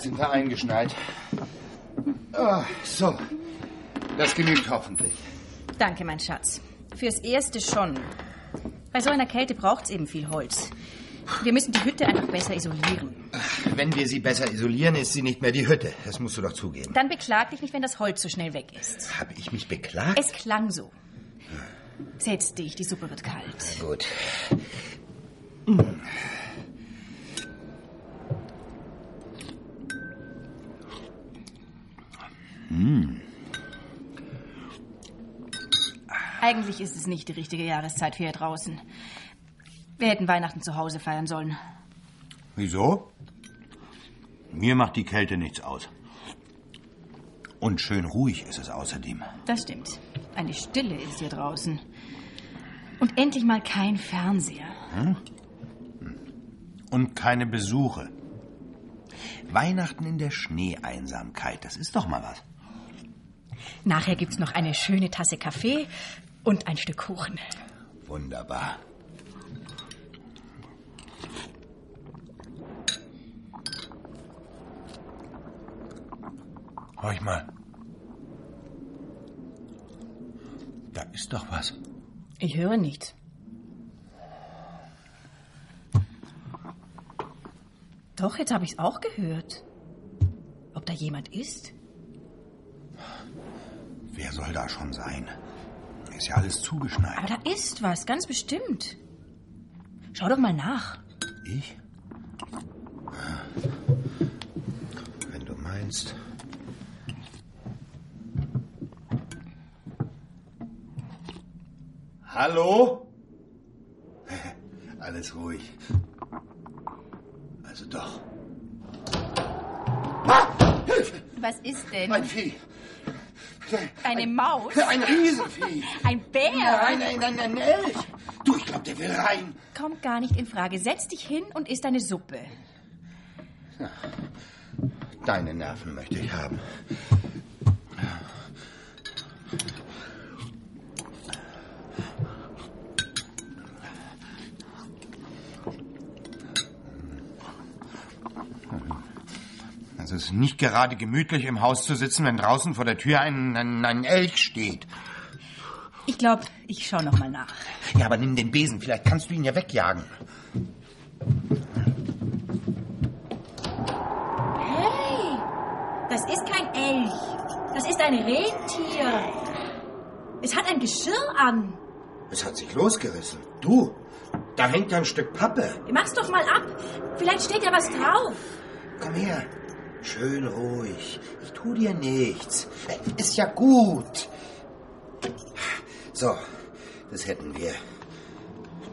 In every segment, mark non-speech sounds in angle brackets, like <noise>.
Bald sind wir eingeschneit. Ah, so, das genügt hoffentlich. Danke, mein Schatz. Fürs Erste schon. Bei so einer Kälte braucht's eben viel Holz. Wir müssen die Hütte einfach besser isolieren. Wenn wir sie besser isolieren, ist sie nicht mehr die Hütte. Das musst du doch zugeben. Dann beklag dich nicht, wenn das Holz so schnell weg ist. Habe ich mich beklagt? Es klang so. Setz dich, die Suppe wird kalt. Gut. Eigentlich ist es nicht die richtige Jahreszeit für hier draußen. Wir hätten Weihnachten zu Hause feiern sollen. Wieso? Mir macht die Kälte nichts aus. Und schön ruhig ist es außerdem. Das stimmt. Eine Stille ist hier draußen. Und endlich mal kein Fernseher. Und keine Besuche. Weihnachten in der Schneeeinsamkeit, das ist doch mal was. Nachher gibt's noch eine schöne Tasse Kaffee und ein Stück Kuchen. Wunderbar. Horch mal. Da ist doch was. Ich höre nichts. Doch, jetzt habe ich's auch gehört. Ob da jemand ist? Wer soll da schon sein? Ist ja alles zugeschneit. Aber da ist was, ganz bestimmt. Schau doch mal nach. Ich? Wenn du meinst. Hallo? <laughs> Alles ruhig. Also doch. Hilfe! Was ist denn? Ein Vieh. Eine Maus? <laughs> Ein Riesenvieh. Ein Bär? Nein, nein, nein, ein Elch. Du, ich glaub, der will rein. Kommt gar nicht in Frage. Setz dich hin und isst deine Suppe. Deine Nerven möchte ich haben. Ist nicht gerade gemütlich, im Haus zu sitzen, wenn draußen vor der Tür ein, ein, ein Elch steht. Ich glaube, ich schau noch mal nach. Ja, aber nimm den Besen, vielleicht kannst du ihn ja wegjagen. Hey, das ist kein Elch. Das ist ein Rentier. Es hat ein Geschirr an. Es hat sich losgerissen. Du, da hängt ja ein Stück Pappe. Mach's doch mal ab. Vielleicht steht ja was drauf. Komm her. Schön ruhig. Ich tu dir nichts. Ist ja gut. So, das hätten wir.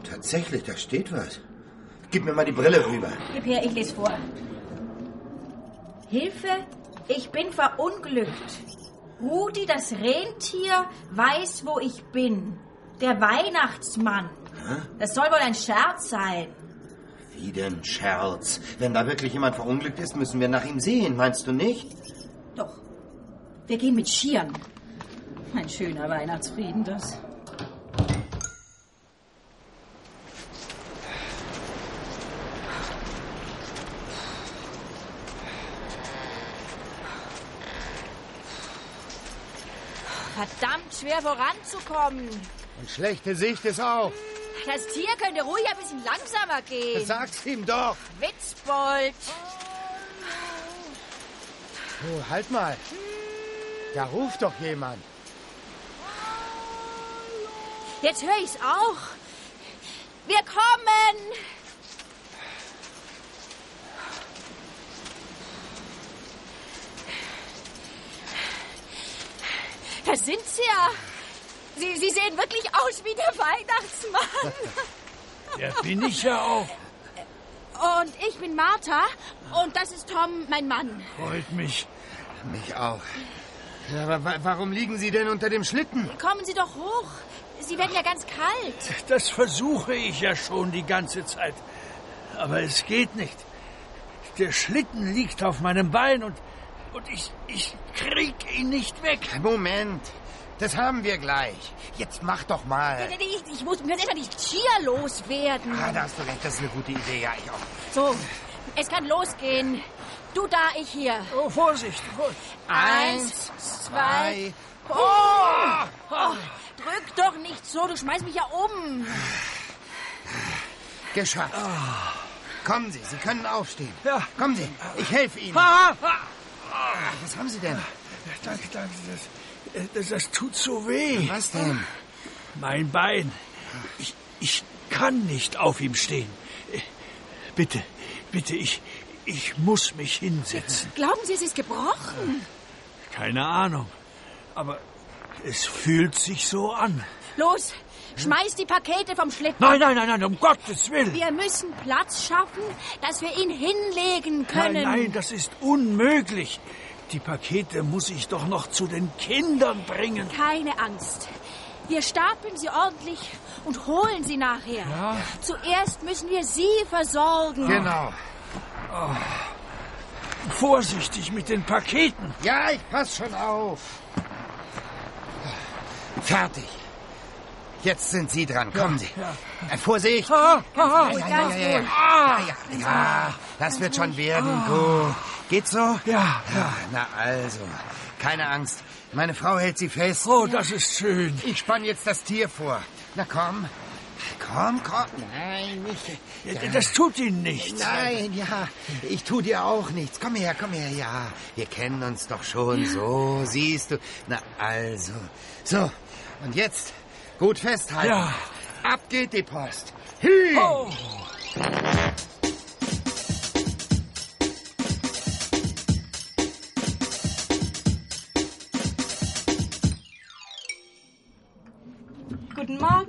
Tatsächlich, da steht was. Gib mir mal die Brille rüber. Gib her, ich lese vor. Hilfe, ich bin verunglückt. Rudi, das Rentier, weiß, wo ich bin. Der Weihnachtsmann. Das soll wohl ein Scherz sein. Wie denn Scherz? Wenn da wirklich jemand verunglückt ist, müssen wir nach ihm sehen, meinst du nicht? Doch, wir gehen mit Skiern. Ein schöner Weihnachtsfrieden, das. Verdammt schwer voranzukommen. Und schlechte Sicht ist auch. Das Tier könnte ruhig ein bisschen langsamer gehen. Sag's ihm doch. Witzbold. Oh, halt mal. Da ruft doch jemand. Jetzt höre ich's auch. Wir kommen. Da sind sie ja. Sie, sie sehen wirklich aus wie der Weihnachtsmann. Der bin ich ja auch. Und ich bin Martha und das ist Tom, mein Mann. Freut mich. Mich auch. Ja, aber wa warum liegen Sie denn unter dem Schlitten? Kommen Sie doch hoch. Sie werden ja ganz kalt. Das versuche ich ja schon die ganze Zeit. Aber es geht nicht. Der Schlitten liegt auf meinem Bein und und ich, ich krieg ihn nicht weg. Moment. Das haben wir gleich. Jetzt mach doch mal. Ich, ich muss mir jetzt die Tier loswerden. Ah, da hast du recht, das ist eine gute Idee. Ja, ich auch. So, es kann losgehen. Du da, ich hier. Oh, Vorsicht, Vorsicht. Eins, zwei. Oh! oh! Drück doch nicht so, du schmeißt mich ja um. Geschafft. Kommen Sie, Sie können aufstehen. Ja. Kommen Sie, ich helfe Ihnen. Ah, ah. Ach, was haben Sie denn? Danke, danke. Das, das, das tut so weh. Was denn? Mein Bein. Ich, ich kann nicht auf ihm stehen. Bitte, bitte, ich, ich muss mich hinsetzen. Glauben Sie, es ist gebrochen? Keine Ahnung. Aber es fühlt sich so an. Los, schmeiß die Pakete vom Schlitten. Nein, nein, nein, nein, um Gottes Willen. Wir müssen Platz schaffen, dass wir ihn hinlegen können. Nein, nein, das ist unmöglich. Die Pakete muss ich doch noch zu den Kindern bringen. Keine Angst. Wir stapeln sie ordentlich und holen sie nachher. Ja? Zuerst müssen wir sie versorgen. Genau. Vorsichtig mit den Paketen. Ja, ich pass schon auf. Fertig. Jetzt sind Sie dran. Kommen Sie. Äh, Vorsicht. Ah, ah, Ja, ja, ja, ja, ja. ah. Ja, ja, das wird schon werden. Gut. Geht so? Ja, ja. Na also. Keine Angst. Meine Frau hält Sie fest. Oh, das ist schön. Ich spann jetzt das Tier vor. Na komm. Komm, komm. Nein, nicht. Ja, Das tut Ihnen nichts. Nein, ja. Ich tu dir auch nichts. Komm her, komm her, ja. Wir kennen uns doch schon. So, siehst du. Na also. So. Und jetzt gut festhalten. Ja. Ab geht die Post. Hü. Oh.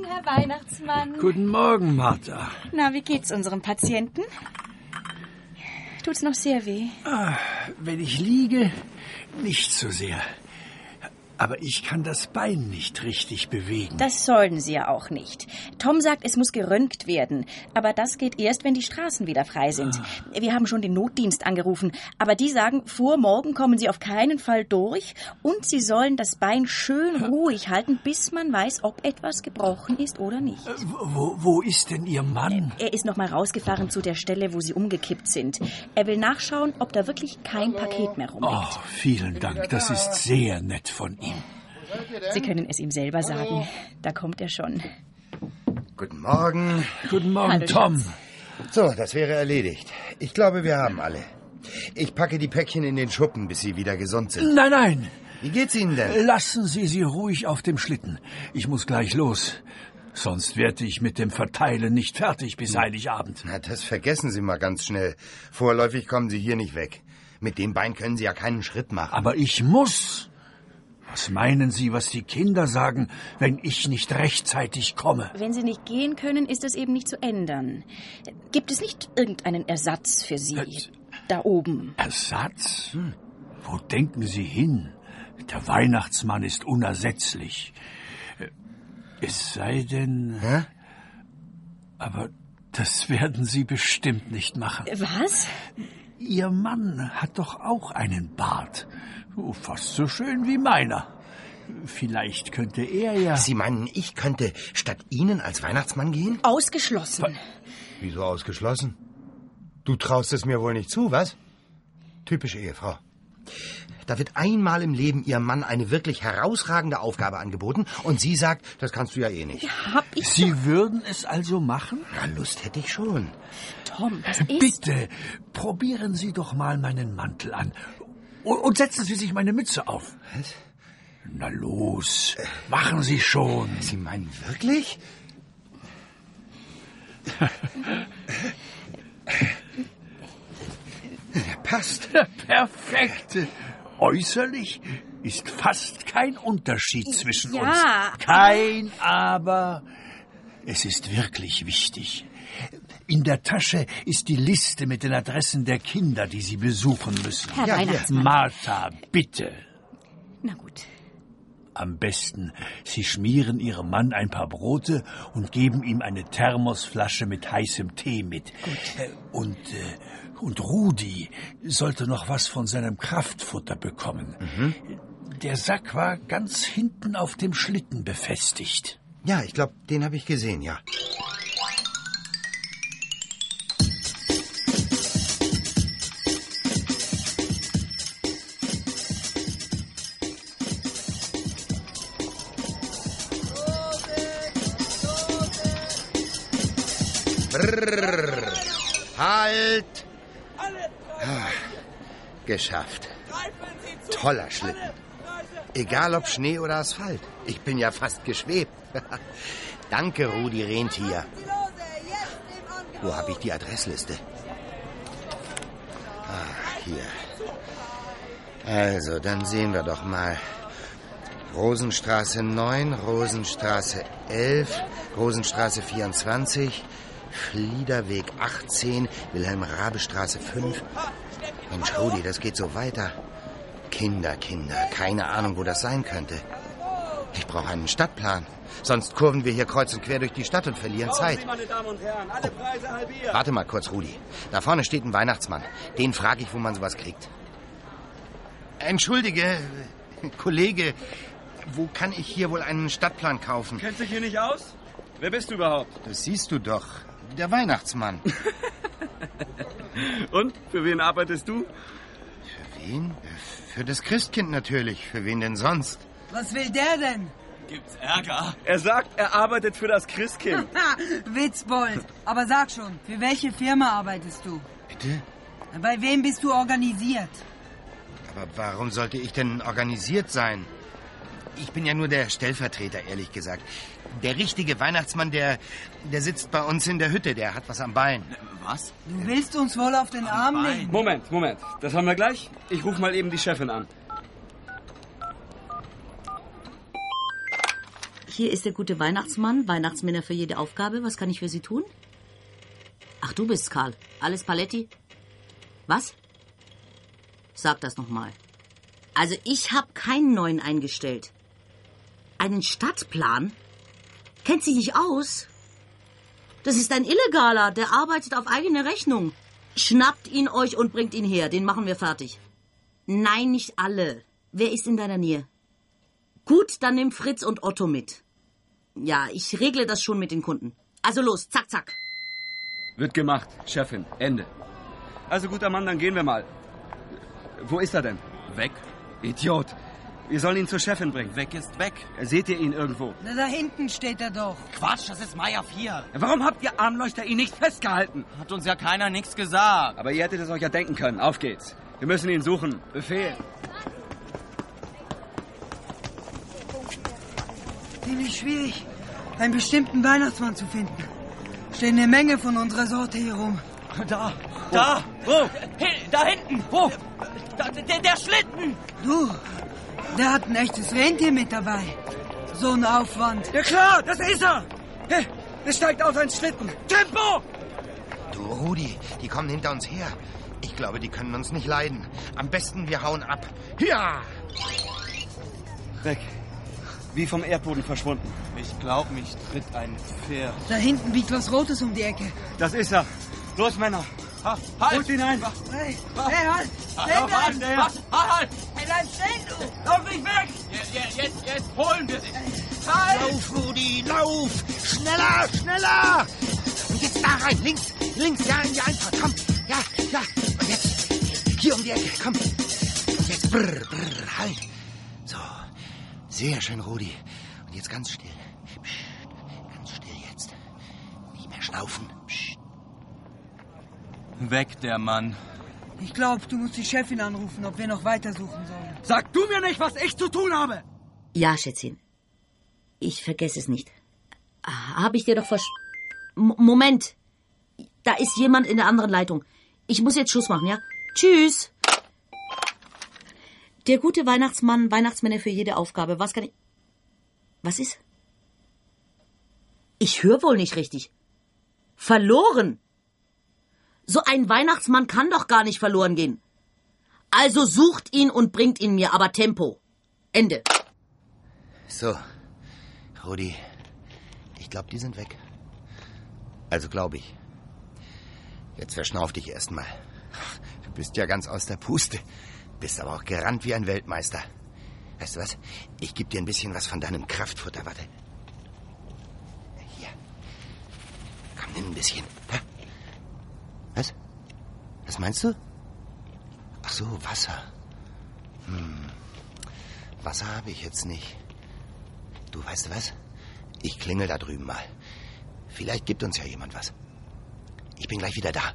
Herr Weihnachtsmann. Guten Morgen, Martha. Na, wie geht's unserem Patienten? Tut's noch sehr weh? Ah, wenn ich liege, nicht so sehr. Aber ich kann das Bein nicht richtig bewegen. Das sollen Sie ja auch nicht. Tom sagt, es muss geröntgt werden. Aber das geht erst, wenn die Straßen wieder frei sind. Wir haben schon den Notdienst angerufen. Aber die sagen, vor morgen kommen Sie auf keinen Fall durch. Und Sie sollen das Bein schön ruhig halten, bis man weiß, ob etwas gebrochen ist oder nicht. Äh, wo, wo ist denn Ihr Mann? Er ist noch mal rausgefahren zu der Stelle, wo Sie umgekippt sind. Er will nachschauen, ob da wirklich kein Paket mehr Oh, rumliegt. vielen Dank. Das ist sehr nett von ihm. Sie können es ihm selber sagen. Da kommt er schon. Guten Morgen. Guten Morgen, Hallo, Tom. So, das wäre erledigt. Ich glaube, wir haben alle. Ich packe die Päckchen in den Schuppen, bis sie wieder gesund sind. Nein, nein. Wie geht's Ihnen denn? Lassen Sie sie ruhig auf dem Schlitten. Ich muss gleich los. Sonst werde ich mit dem Verteilen nicht fertig bis Heiligabend. Na, das vergessen Sie mal ganz schnell. Vorläufig kommen Sie hier nicht weg. Mit dem Bein können Sie ja keinen Schritt machen. Aber ich muss. Was meinen Sie, was die Kinder sagen, wenn ich nicht rechtzeitig komme? Wenn Sie nicht gehen können, ist es eben nicht zu ändern. Gibt es nicht irgendeinen Ersatz für Sie? Äh, Da oben. Ersatz? Wo denken Sie hin? Der Weihnachtsmann ist unersetzlich. Äh, Es sei denn. Hä? Aber das <laughs> werden Sie bestimmt nicht machen. Was? Ihr Mann hat doch auch einen Bart. Oh, Fast so schön wie meiner. Vielleicht könnte er ja. Sie meinen, ich könnte statt Ihnen als Weihnachtsmann gehen? Ausgeschlossen. Wieso ausgeschlossen? Du traust es mir wohl nicht zu, was? Typische Ehefrau. Da wird einmal im Leben Ihrem Mann eine wirklich herausragende Aufgabe angeboten und sie sagt, das kannst du ja eh nicht. Hab ich Sie würden es also machen? Na, Lust hätte ich schon. Tom, das ist... Bitte, probieren Sie doch mal meinen Mantel an. Und und setzen Sie sich meine Mütze auf. Was? Na los, machen Sie schon. Sie meinen wirklich? Er passt. Perfekt. Äußerlich ist fast kein Unterschied zwischen Ja, uns. Kein Aber. Es ist wirklich wichtig. In der Tasche ist die Liste mit den Adressen der Kinder, die Sie besuchen müssen. Herr Ja. Weihnachtsmann. Martha, bitte. Na gut. Am besten, Sie schmieren Ihrem Mann ein paar Brote und geben ihm eine Thermosflasche mit heißem Tee mit. Äh, Und, äh, und Rudi sollte noch was von seinem Kraftfutter bekommen. Der Sack war ganz hinten auf dem Schlitten befestigt. Ja, ich glaube, den habe ich gesehen, ja. Halt! Ah, geschafft. Toller Schlitten. Egal ob Schnee oder Asphalt. Ich bin ja fast geschwebt. <laughs> Danke, Rudi Rentier. Wo habe ich die Adressliste? Ah, hier. Also, dann sehen wir doch mal. Rosenstraße 9, Rosenstraße 11, Rosenstraße 24, Fliederweg 18, Wilhelm-Rabe-Straße 5. Mensch, Rudi, das geht so weiter. Kinder, Kinder, keine Ahnung, wo das sein könnte. Ich brauche einen Stadtplan. Sonst kurven wir hier kreuz und quer durch die Stadt und verlieren Zeit. halbiert. Warte mal kurz, Rudi. Da vorne steht ein Weihnachtsmann. Den frage ich, wo man sowas kriegt. Entschuldige, Kollege, wo kann ich hier wohl einen Stadtplan kaufen? Kennst dich hier nicht aus? Wer bist du überhaupt? Das siehst du doch. Der Weihnachtsmann. <laughs> Und? Für wen arbeitest du? Für wen? Für das Christkind natürlich. Für wen denn sonst? Was will der denn? Gibt's Ärger? Er sagt, er arbeitet für das Christkind. <laughs> Witzbold. Aber sag schon, für welche Firma arbeitest du? Bitte? Bei wem bist du organisiert? Aber warum sollte ich denn organisiert sein? Ich bin ja nur der Stellvertreter, ehrlich gesagt. Der richtige Weihnachtsmann, der, der sitzt bei uns in der Hütte. Der hat was am Bein. Was? Du willst uns wohl auf den Arm nehmen? Moment, Moment. Das haben wir gleich. Ich rufe mal eben die Chefin an. Hier ist der gute Weihnachtsmann, Weihnachtsmänner für jede Aufgabe. Was kann ich für Sie tun? Ach, du bist's, Karl. Alles Paletti? Was? Sag das nochmal. Also, ich habe keinen neuen eingestellt. Einen Stadtplan? Kennt sie nicht aus? Das ist ein Illegaler, der arbeitet auf eigene Rechnung. Schnappt ihn euch und bringt ihn her, den machen wir fertig. Nein, nicht alle. Wer ist in deiner Nähe? Gut, dann nimm Fritz und Otto mit. Ja, ich regle das schon mit den Kunden. Also los, zack, zack. Wird gemacht, Chefin. Ende. Also guter Mann, dann gehen wir mal. Wo ist er denn? Weg. Idiot. Wir sollen ihn zur Chefin bringen. Weg ist weg. Seht ihr ihn irgendwo? Na, da hinten steht er doch. Quatsch, das ist Meier 4. Warum habt ihr Armleuchter ihn nicht festgehalten? Hat uns ja keiner nichts gesagt. Aber ihr hättet es euch ja denken können. Auf geht's. Wir müssen ihn suchen. Befehl. Ziemlich schwierig, einen bestimmten Weihnachtsmann zu finden. Stehen eine Menge von unserer Sorte hier rum. Da, da. Wo? da hinten. Wo? Da, der, der Schlitten. Du, der hat ein echtes Rentier mit dabei. So ein Aufwand. Ja klar, das ist er. Hey, Er steigt aus ein Schlitten. Tempo! Du, Rudi, die kommen hinter uns her. Ich glaube, die können uns nicht leiden. Am besten wir hauen ab. Ja! Weg. Wie vom Erdboden verschwunden. Ich glaub, mich tritt ein Pferd. Da hinten biegt was Rotes um die Ecke. Das ist er. Los, Männer. Halt! Holt ihn ein. Hey, hey, halt! Stehen Halt, bleiben! halt, halt! Hey, bleib stehen, du! Lauf nicht weg! Jetzt, jetzt, jetzt, holen wir sie! Halt! Lauf, Rudi, lauf! Schneller, schneller! Und jetzt da rein, links, links, ja, in die Einfahrt, komm. Ja, ja. Und jetzt hier um die Ecke, komm. Und jetzt brr, brr, halt. So, sehr schön, Rudi. Und jetzt ganz still. Psst, ganz still jetzt. Nicht mehr schnaufen. Weg, der Mann. Ich glaube, du musst die Chefin anrufen, ob wir noch weitersuchen sollen. Sag du mir nicht, was ich zu tun habe! Ja, Schätzchen. Ich vergesse es nicht. Habe ich dir doch vers... M Moment. Da ist jemand in der anderen Leitung. Ich muss jetzt Schluss machen, ja? Tschüss. Der gute Weihnachtsmann, Weihnachtsmänner für jede Aufgabe. Was kann ich... Was ist? Ich höre wohl nicht richtig. Verloren. So ein Weihnachtsmann kann doch gar nicht verloren gehen. Also sucht ihn und bringt ihn mir, aber Tempo. Ende. So, Rudi, ich glaube, die sind weg. Also glaube ich. Jetzt verschnauf dich erstmal. Du bist ja ganz aus der Puste. Bist aber auch gerannt wie ein Weltmeister. Weißt du was? Ich gebe dir ein bisschen was von deinem Kraftfutter. Warte. Hier. Komm, nimm ein bisschen. Was? Was meinst du? Ach so, Wasser. Hm. Wasser habe ich jetzt nicht. Du weißt du was? Ich klingel da drüben mal. Vielleicht gibt uns ja jemand was. Ich bin gleich wieder da.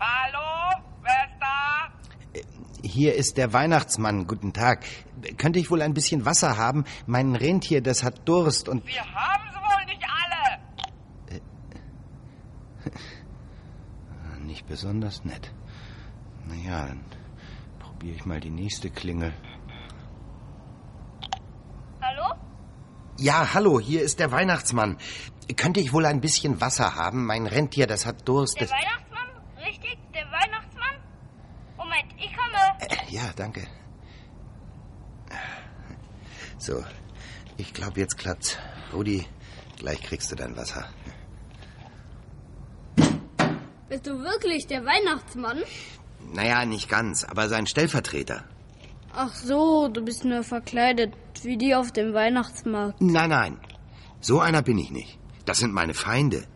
Hallo? Wer ist da? Hier ist der Weihnachtsmann. Guten Tag. Könnte ich wohl ein bisschen Wasser haben? Mein Rentier, das hat Durst und... Wir haben sie wohl nicht alle. Nicht besonders nett. Naja, dann probiere ich mal die nächste Klingel. Hallo? Ja, hallo, hier ist der Weihnachtsmann. Könnte ich wohl ein bisschen Wasser haben? Mein Rentier, das hat Durst. Der Weihnachtsmann? Richtig? Der Weihnachtsmann? Moment, ich komme. Äh, Ja, danke. So, ich glaube, jetzt klappt's. Rudi, gleich kriegst du dein Wasser. Bist du wirklich der Weihnachtsmann? Naja, nicht ganz, aber sein Stellvertreter. Ach so, du bist nur verkleidet, wie die auf dem Weihnachtsmarkt. Nein, nein. So einer bin ich nicht. Das sind meine Feinde.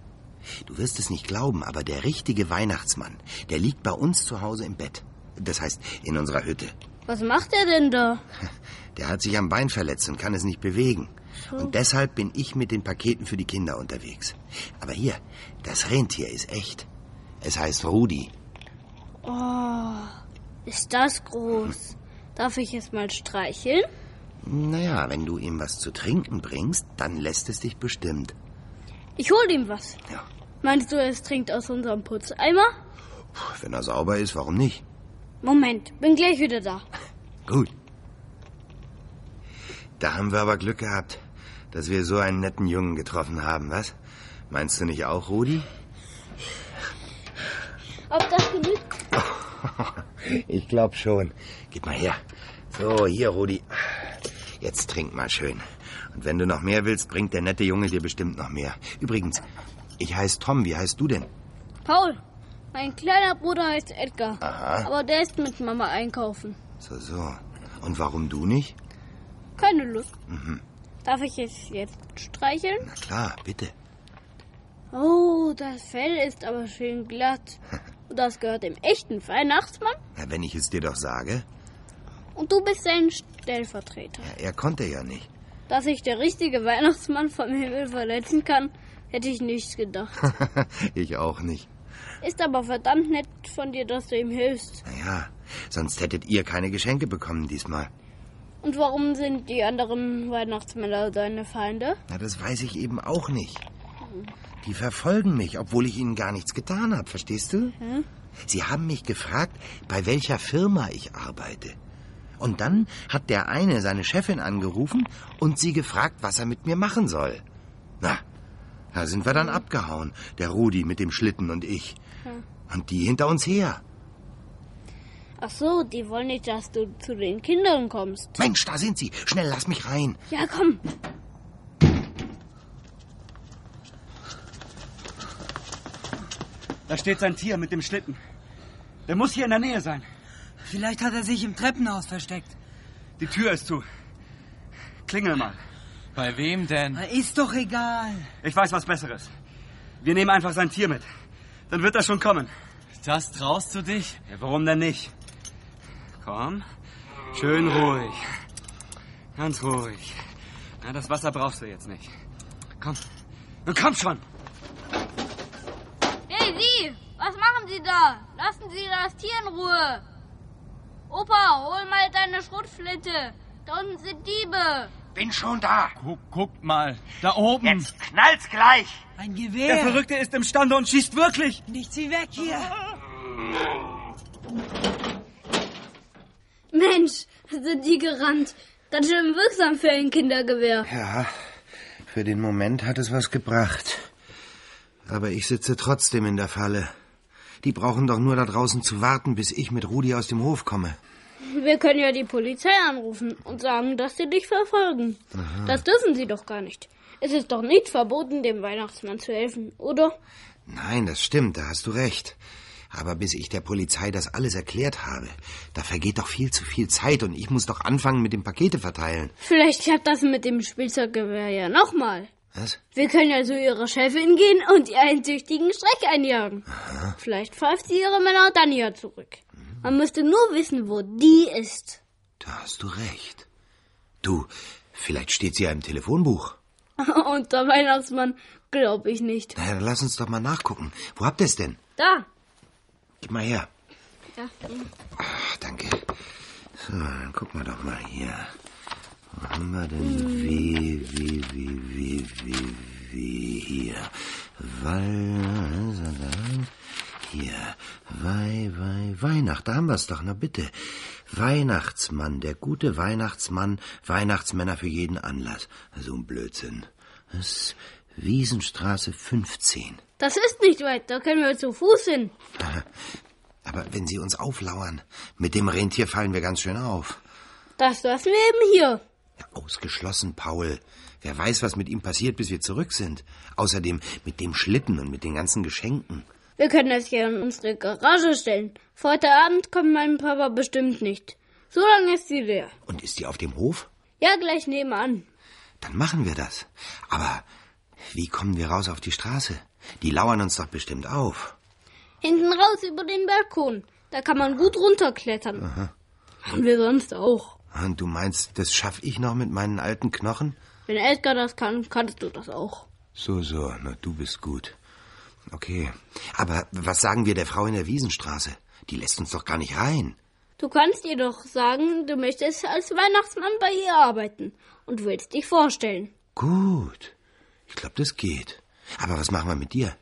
Du wirst es nicht glauben, aber der richtige Weihnachtsmann, der liegt bei uns zu Hause im Bett. Das heißt, in unserer Hütte. Was macht er denn da? <laughs> Der hat sich am Bein verletzt und kann es nicht bewegen. So. Und deshalb bin ich mit den Paketen für die Kinder unterwegs. Aber hier, das Rentier ist echt. Es heißt Rudi. Oh, ist das groß. Darf ich es mal streicheln? Naja, wenn du ihm was zu trinken bringst, dann lässt es dich bestimmt. Ich hol ihm was. Ja. Meinst du, es trinkt aus unserem Putzeimer? Wenn er sauber ist, warum nicht? Moment, bin gleich wieder da. <laughs> Gut. Da haben wir aber Glück gehabt, dass wir so einen netten Jungen getroffen haben, was? Meinst du nicht auch, Rudi? Ob das genügt? <laughs> Ich glaub schon. Gib mal her. So, hier, Rudi. Jetzt trink mal schön. Und wenn du noch mehr willst, bringt der nette Junge dir bestimmt noch mehr. Übrigens, ich heiße Tom. Wie heißt du denn? Paul, mein kleiner Bruder heißt Edgar. Aha. Aber der ist mit Mama einkaufen. So, so. Und warum du nicht? Keine Lust. Mhm. Darf ich es jetzt streicheln? Na klar, bitte. Oh, das Fell ist aber schön glatt. <laughs> Das gehört dem echten Weihnachtsmann? Na, wenn ich es dir doch sage. Und du bist sein Stellvertreter. Ja, er konnte ja nicht. Dass sich der richtige Weihnachtsmann vom Himmel verletzen kann, hätte ich nicht gedacht. <laughs> ich auch nicht. Ist aber verdammt nett von dir, dass du ihm hilfst. Naja, sonst hättet ihr keine Geschenke bekommen diesmal. Und warum sind die anderen Weihnachtsmänner deine Feinde? Na, das weiß ich eben auch nicht. Die verfolgen mich, obwohl ich ihnen gar nichts getan habe, verstehst du? Hm? Sie haben mich gefragt, bei welcher Firma ich arbeite. Und dann hat der eine seine Chefin angerufen und sie gefragt, was er mit mir machen soll. Na, da sind wir dann abgehauen, der Rudi mit dem Schlitten und ich. Hm. Und die hinter uns her. Ach so, die wollen nicht, dass du zu den Kindern kommst. Mensch, da sind sie. Schnell, lass mich rein. Ja, komm. Da steht sein Tier mit dem Schlitten. Der muss hier in der Nähe sein. Vielleicht hat er sich im Treppenhaus versteckt. Die Tür ist zu. Klingel mal. Bei wem denn? Ist doch egal. Ich weiß was Besseres. Wir nehmen einfach sein Tier mit. Dann wird er schon kommen. Das traust du dich? Ja, warum denn nicht? Komm. Schön ruhig. Ganz ruhig. Na, das Wasser brauchst du jetzt nicht. Komm. Nun komm schon. Hey, Sie! Was machen Sie da? Lassen Sie das Tier in Ruhe. Opa, hol mal deine Schrotflinte. Da unten sind Diebe. Bin schon da. Guck, guckt mal. Da oben. Jetzt knallt's gleich. Ein Der Gewehr. Verrückte ist imstande und schießt wirklich. Nicht sie weg hier. Mensch, sind die gerannt. Ganz schön wirksam für ein Kindergewehr. Ja, für den Moment hat es was gebracht. Aber ich sitze trotzdem in der Falle. Die brauchen doch nur da draußen zu warten, bis ich mit Rudi aus dem Hof komme. Wir können ja die Polizei anrufen und sagen, dass sie dich verfolgen. Das dürfen sie doch gar nicht. Es ist doch nicht verboten, dem Weihnachtsmann zu helfen, oder? Nein, das stimmt, da hast du recht. Aber bis ich der Polizei das alles erklärt habe, da vergeht doch viel zu viel Zeit und ich muss doch anfangen mit dem Pakete verteilen. Vielleicht klappt das mit dem Spielzeuggewehr ja nochmal. Was? Wir können ja zu ihrer Chefin gehen und ihr einen tüchtigen Streck einjagen. Vielleicht pfeift sie ihre Männer dann ja zurück. Man müsste nur wissen, wo die ist. Da hast du recht. Du, vielleicht steht sie ja im Telefonbuch. <laughs> Und der Weihnachtsmann glaube ich nicht. Na ja, dann lass uns doch mal nachgucken. Wo habt ihr es denn? Da. Gib mal her. Ja. Ach, danke. So, dann gucken wir doch mal hier. Wo haben wir denn W, W, W, W, W, W, hier. Weil, hier. Wei, Wei, Weihnacht, da haben wir's doch, na bitte. Weihnachtsmann, der gute Weihnachtsmann, Weihnachtsmänner für jeden Anlass. So ein Blödsinn. Das ist Wiesenstraße 15. Das ist nicht weit, da können wir zu Fuß hin. <laughs> Aber wenn Sie uns auflauern, mit dem Rentier fallen wir ganz schön auf. Das lassen wir eben hier. Ausgeschlossen, Paul. Wer weiß, was mit ihm passiert, bis wir zurück sind. Außerdem mit dem Schlitten und mit den ganzen Geschenken. Wir können das hier in unsere Garage stellen. Vor heute Abend kommt mein Papa bestimmt nicht. So lange ist sie leer. Und ist die auf dem Hof? Ja, gleich nebenan. Dann machen wir das. Aber wie kommen wir raus auf die Straße? Die lauern uns doch bestimmt auf. Hinten raus über den Balkon. Da kann man gut runterklettern. Aha. Machen wir sonst auch. Und du meinst, das schaff ich noch mit meinen alten Knochen? Wenn Edgar das kann, kannst du das auch. So, so, na, du bist gut. Okay. Aber was sagen wir der Frau in der Wiesenstraße? Die lässt uns doch gar nicht rein. Du kannst ihr doch sagen, du möchtest als Weihnachtsmann bei ihr arbeiten und willst dich vorstellen. Gut. Ich glaube, das geht. Aber was machen wir mit dir?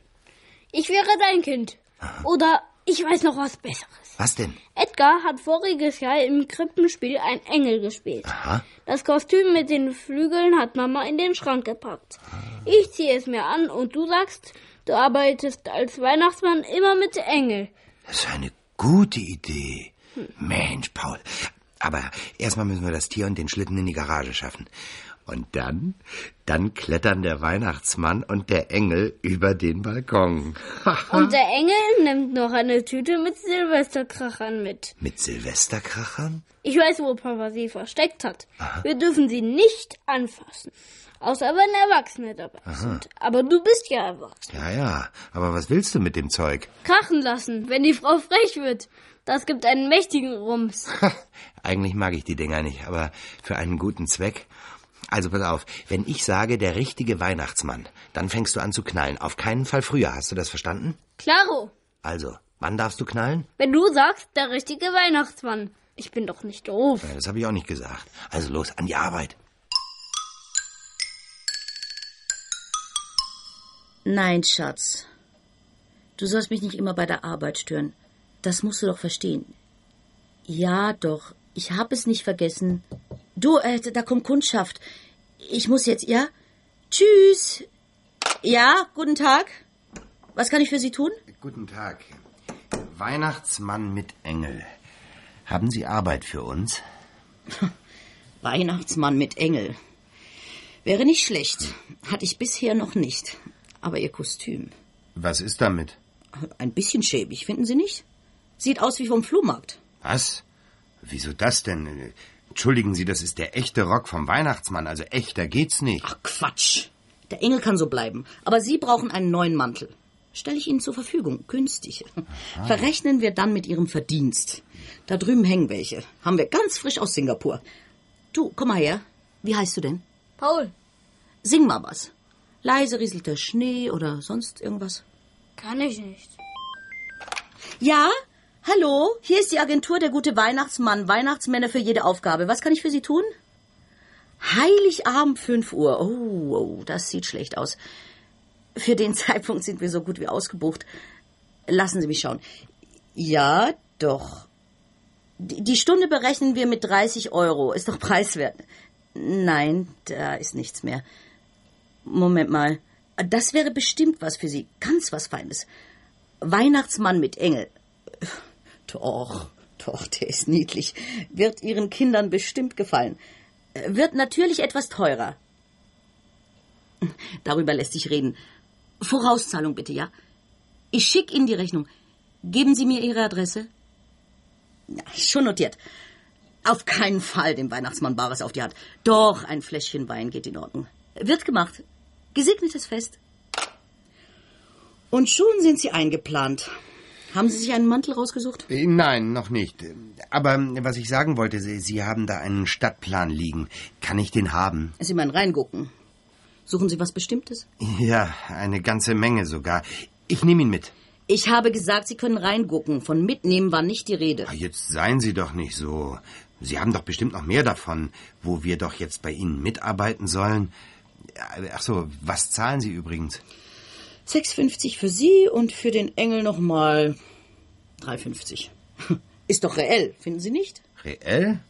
Ich wäre dein Kind. Oder ich weiß noch was Besseres. Was denn? Edgar hat voriges Jahr im Krippenspiel ein Engel gespielt. Aha. Das Kostüm mit den Flügeln hat Mama in den Schrank gepackt. Ich ziehe es mir an und du sagst, du arbeitest als Weihnachtsmann immer mit Engel. Das ist eine gute Idee. Mensch, Paul. Aber erstmal müssen wir das Tier und den Schlitten in die Garage schaffen. Und dann, dann klettern der Weihnachtsmann und der Engel über den Balkon. <laughs> Und der Engel nimmt noch eine Tüte mit Silvesterkrachern mit. Mit Silvesterkrachern? Ich weiß, wo Papa sie versteckt hat. Wir dürfen sie nicht anfassen. Außer wenn Erwachsene dabei Aha. sind. Aber du bist ja erwachsen. Ja, ja. Aber was willst du mit dem Zeug? Krachen lassen, wenn die Frau frech wird. Das gibt einen mächtigen Rums. <laughs> Eigentlich mag ich die Dinger nicht, aber für einen guten Zweck. Also pass auf, wenn ich sage, der richtige Weihnachtsmann, dann fängst du an zu knallen. Auf keinen Fall früher. Hast du das verstanden? Klaro, Also, wann darfst du knallen? wenn du sagst, der richtige Weihnachtsmann. Ich bin doch nicht doof. Ja, das habe ich auch nicht gesagt. Also los, an die Arbeit. Nein, Schatz. Du sollst mich nicht immer bei der Arbeit stören. Das musst du doch verstehen. Ja, doch. Ich hab es nicht vergessen. Du, äh, da kommt Kundschaft. Ich muss jetzt, ja? Tschüss. Ja, guten Tag. Was kann ich für Sie tun? Guten Tag. Weihnachtsmann mit Engel. Haben Sie Arbeit für uns? <laughs> Weihnachtsmann mit Engel. Wäre nicht schlecht. Hatte ich bisher noch nicht. Aber Ihr Kostüm. Was ist damit? Ein bisschen schäbig, finden Sie nicht? Sieht aus wie vom Flohmarkt. Was? Wieso das denn? Entschuldigen Sie, das ist der echte Rock vom Weihnachtsmann. Also echter geht's nicht. Ach, Quatsch. Der Engel kann so bleiben. Aber Sie brauchen einen neuen Mantel. Stelle ich Ihnen zur Verfügung. Günstig. Verrechnen wir dann mit Ihrem Verdienst. Da drüben hängen welche. Haben wir ganz frisch aus Singapur. Du, komm mal her. Wie heißt du denn? Paul, Sing mal was. Leise rieselt der Schnee oder sonst irgendwas. kann ich nicht. Ja? Hallo? Hier ist die Agentur Der gute Weihnachtsmann. Weihnachtsmänner für jede Aufgabe. Was kann ich für Sie tun? Heiligabend 5 Uhr. Oh, oh, das sieht schlecht aus. Für den <laughs> Zeitpunkt sind wir so gut wie ausgebucht. Lassen Sie mich schauen. Ja, doch. Die Stunde berechnen wir mit 30 Euro. Ist doch preiswert. Nein, da ist nichts mehr. Moment mal. Das wäre bestimmt was für Sie. Ganz was Feines. Weihnachtsmann mit Engel. Doch, Doch, der ist niedlich. Wird Ihren Kindern bestimmt gefallen. Wird natürlich etwas teurer. Darüber lässt sich reden. Vorauszahlung bitte, ja? Ich schicke Ihnen die Rechnung. Geben Sie mir Ihre Adresse? Ja, schon notiert. Auf keinen Fall dem Weihnachtsmann Bares auf die Hand. Doch, ein Fläschchen Wein geht in Ordnung. Wird gemacht. Gesegnetes Fest. Und schon sind Sie eingeplant. Haben Sie sich einen Mantel rausgesucht? Äh, Nein, noch nicht. Aber was ich sagen wollte, Sie, Sie haben da einen Stadtplan liegen. Kann ich den haben? Sie meinen reingucken. Suchen Sie was Bestimmtes? Ja, eine ganze Menge sogar. Ich nehme ihn mit. Ich habe gesagt, Sie können reingucken. Von mitnehmen war nicht die Rede. Ah, Jetzt seien Sie doch nicht so. Sie haben doch bestimmt noch mehr davon, wo wir doch jetzt bei Ihnen mitarbeiten sollen. Ach so, was zahlen Sie übrigens? 6,50 für Sie und für den Engel nochmal 3,50. <laughs> Ist doch reell, finden Sie nicht? Reell?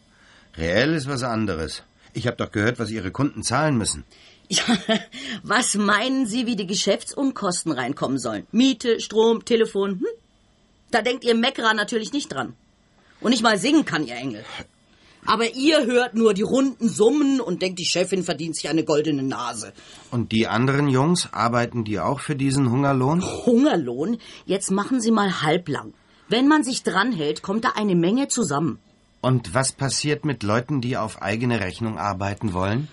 Reell ist was anderes. Ich habe doch gehört, was Ihre Kunden zahlen müssen. Ja, <laughs> was meinen Sie, wie die Geschäftsunkosten reinkommen sollen? Miete, Strom, Telefon? Hm? Da denkt Ihr Meckerer natürlich nicht dran. Und nicht mal singen kann Ihr Engel. Aber ihr hört nur die runden Summen und denkt, die Chefin verdient sich eine goldene Nase. Und die anderen Jungs, arbeiten die auch für diesen Hungerlohn? Hungerlohn? Jetzt machen Sie mal halblang. Wenn man sich dranhält, kommt da eine Menge zusammen. Und was passiert mit Leuten, die auf eigene Rechnung arbeiten wollen?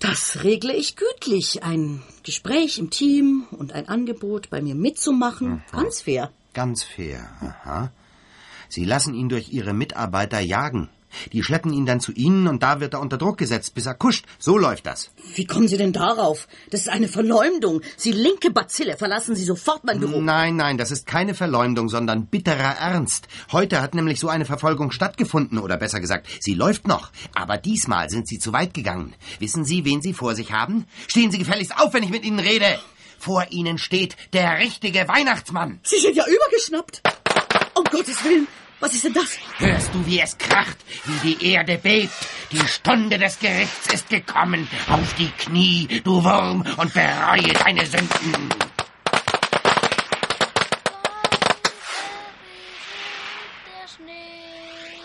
Das regle ich gütlich. Ein Gespräch im Team und ein Angebot, bei mir mitzumachen. Ganz fair. Ganz fair, aha. Sie lassen ihn durch Ihre Mitarbeiter jagen. Die schleppen ihn dann zu Ihnen und da wird er unter Druck gesetzt, bis er kuscht. So läuft das. Wie kommen Sie denn darauf? Das ist eine Verleumdung. Sie linke Bazille, verlassen Sie sofort mein Büro. Nein, nein, das ist keine Verleumdung, sondern bitterer Ernst. Heute hat nämlich so eine Verfolgung stattgefunden, oder besser gesagt, sie läuft noch. Aber diesmal sind Sie zu weit gegangen. Wissen Sie, wen Sie vor sich haben? Stehen Sie gefälligst auf, wenn ich mit Ihnen rede. Vor Ihnen steht der richtige Weihnachtsmann. Sie sind ja übergeschnappt. Um Gottes Willen, was ist denn das? Hörst du, wie es kracht, wie die Erde bebt? Die Stunde des Gerichts ist gekommen. Auf die Knie, du Wurm, und bereue deine Sünden.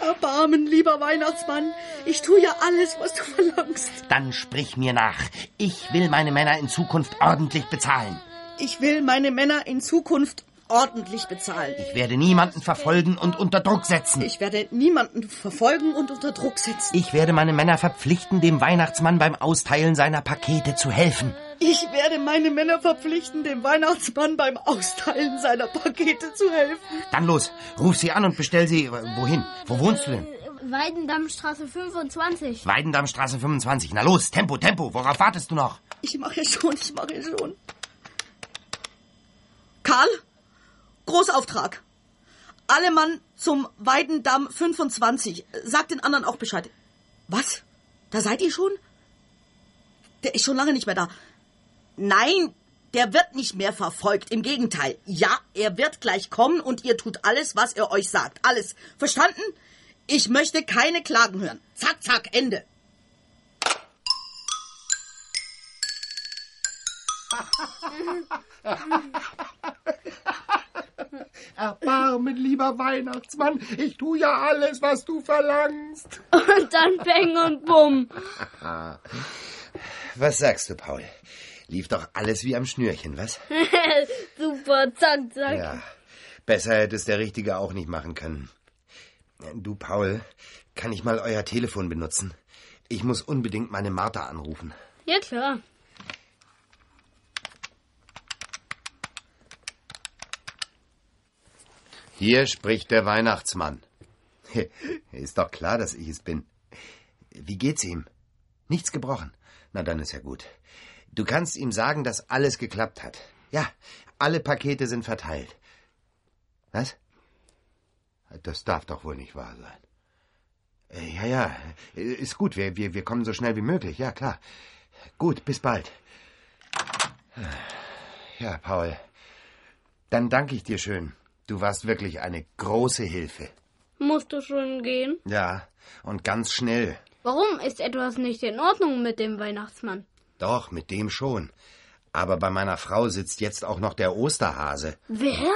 Erbarmen, lieber Weihnachtsmann. Ich tue ja alles, was du verlangst. Dann sprich mir nach. Ich will meine Männer in Zukunft ordentlich bezahlen. Ich will meine Männer in Zukunft ordentlich bezahlen. Ich werde niemanden verfolgen und unter Druck setzen. Ich werde niemanden verfolgen und unter Druck setzen. Ich werde meine Männer verpflichten, dem Weihnachtsmann beim Austeilen seiner Pakete zu helfen. Ich werde meine Männer verpflichten, dem Weihnachtsmann beim Austeilen seiner Pakete zu helfen. Dann los, ruf sie an und bestell sie. äh, Wohin? Wo wohnst du denn? Weidendammstraße 25. Weidendammstraße 25. Na los, Tempo, Tempo. Worauf wartest du noch? Ich mache schon, ich mache schon. Karl, Großauftrag. Alle Mann zum Weidendamm 25. Sag den anderen auch Bescheid. Was? Da seid ihr schon? Der ist schon lange nicht mehr da. Nein, der wird nicht mehr verfolgt. Im Gegenteil. Ja, er wird gleich kommen und ihr tut alles, was er euch sagt. Alles. Verstanden? Ich möchte keine Klagen hören. Zack, zack, Ende. <laughs> <laughs> Erbarmen, lieber Weihnachtsmann, ich tu ja alles, was du verlangst. <laughs> Und dann Peng und Bumm. <laughs> Was sagst du, Paul? Lief doch alles wie am Schnürchen, was? Super, zack, zack. Ja. Besser hätte es der Richtige auch nicht machen können. Du, Paul, kann ich mal euer Telefon benutzen? Ich muss unbedingt meine Martha anrufen. Ja, klar. Hier spricht der Weihnachtsmann. <laughs> Ist doch klar, dass ich es bin. Wie geht's ihm? Nichts gebrochen. Na, dann ist ja gut. Du kannst ihm sagen, dass alles geklappt hat. Ja, alle Pakete sind verteilt. Was? Das darf doch wohl nicht wahr sein. Äh, Ja, ja, ist gut. Wir, wir, wir kommen so schnell wie möglich. Ja, klar. Gut, bis bald. Ja, Paul. Dann danke ich dir schön. Du warst wirklich eine große Hilfe. Musst du schon gehen? Ja, und ganz schnell. Warum ist etwas nicht in Ordnung mit dem Weihnachtsmann? Doch, mit dem schon. Aber bei meiner Frau sitzt jetzt auch noch der Osterhase. Wer?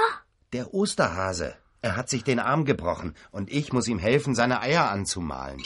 Der Osterhase. Er hat sich den Arm gebrochen und ich muss ihm helfen, seine Eier anzumalen.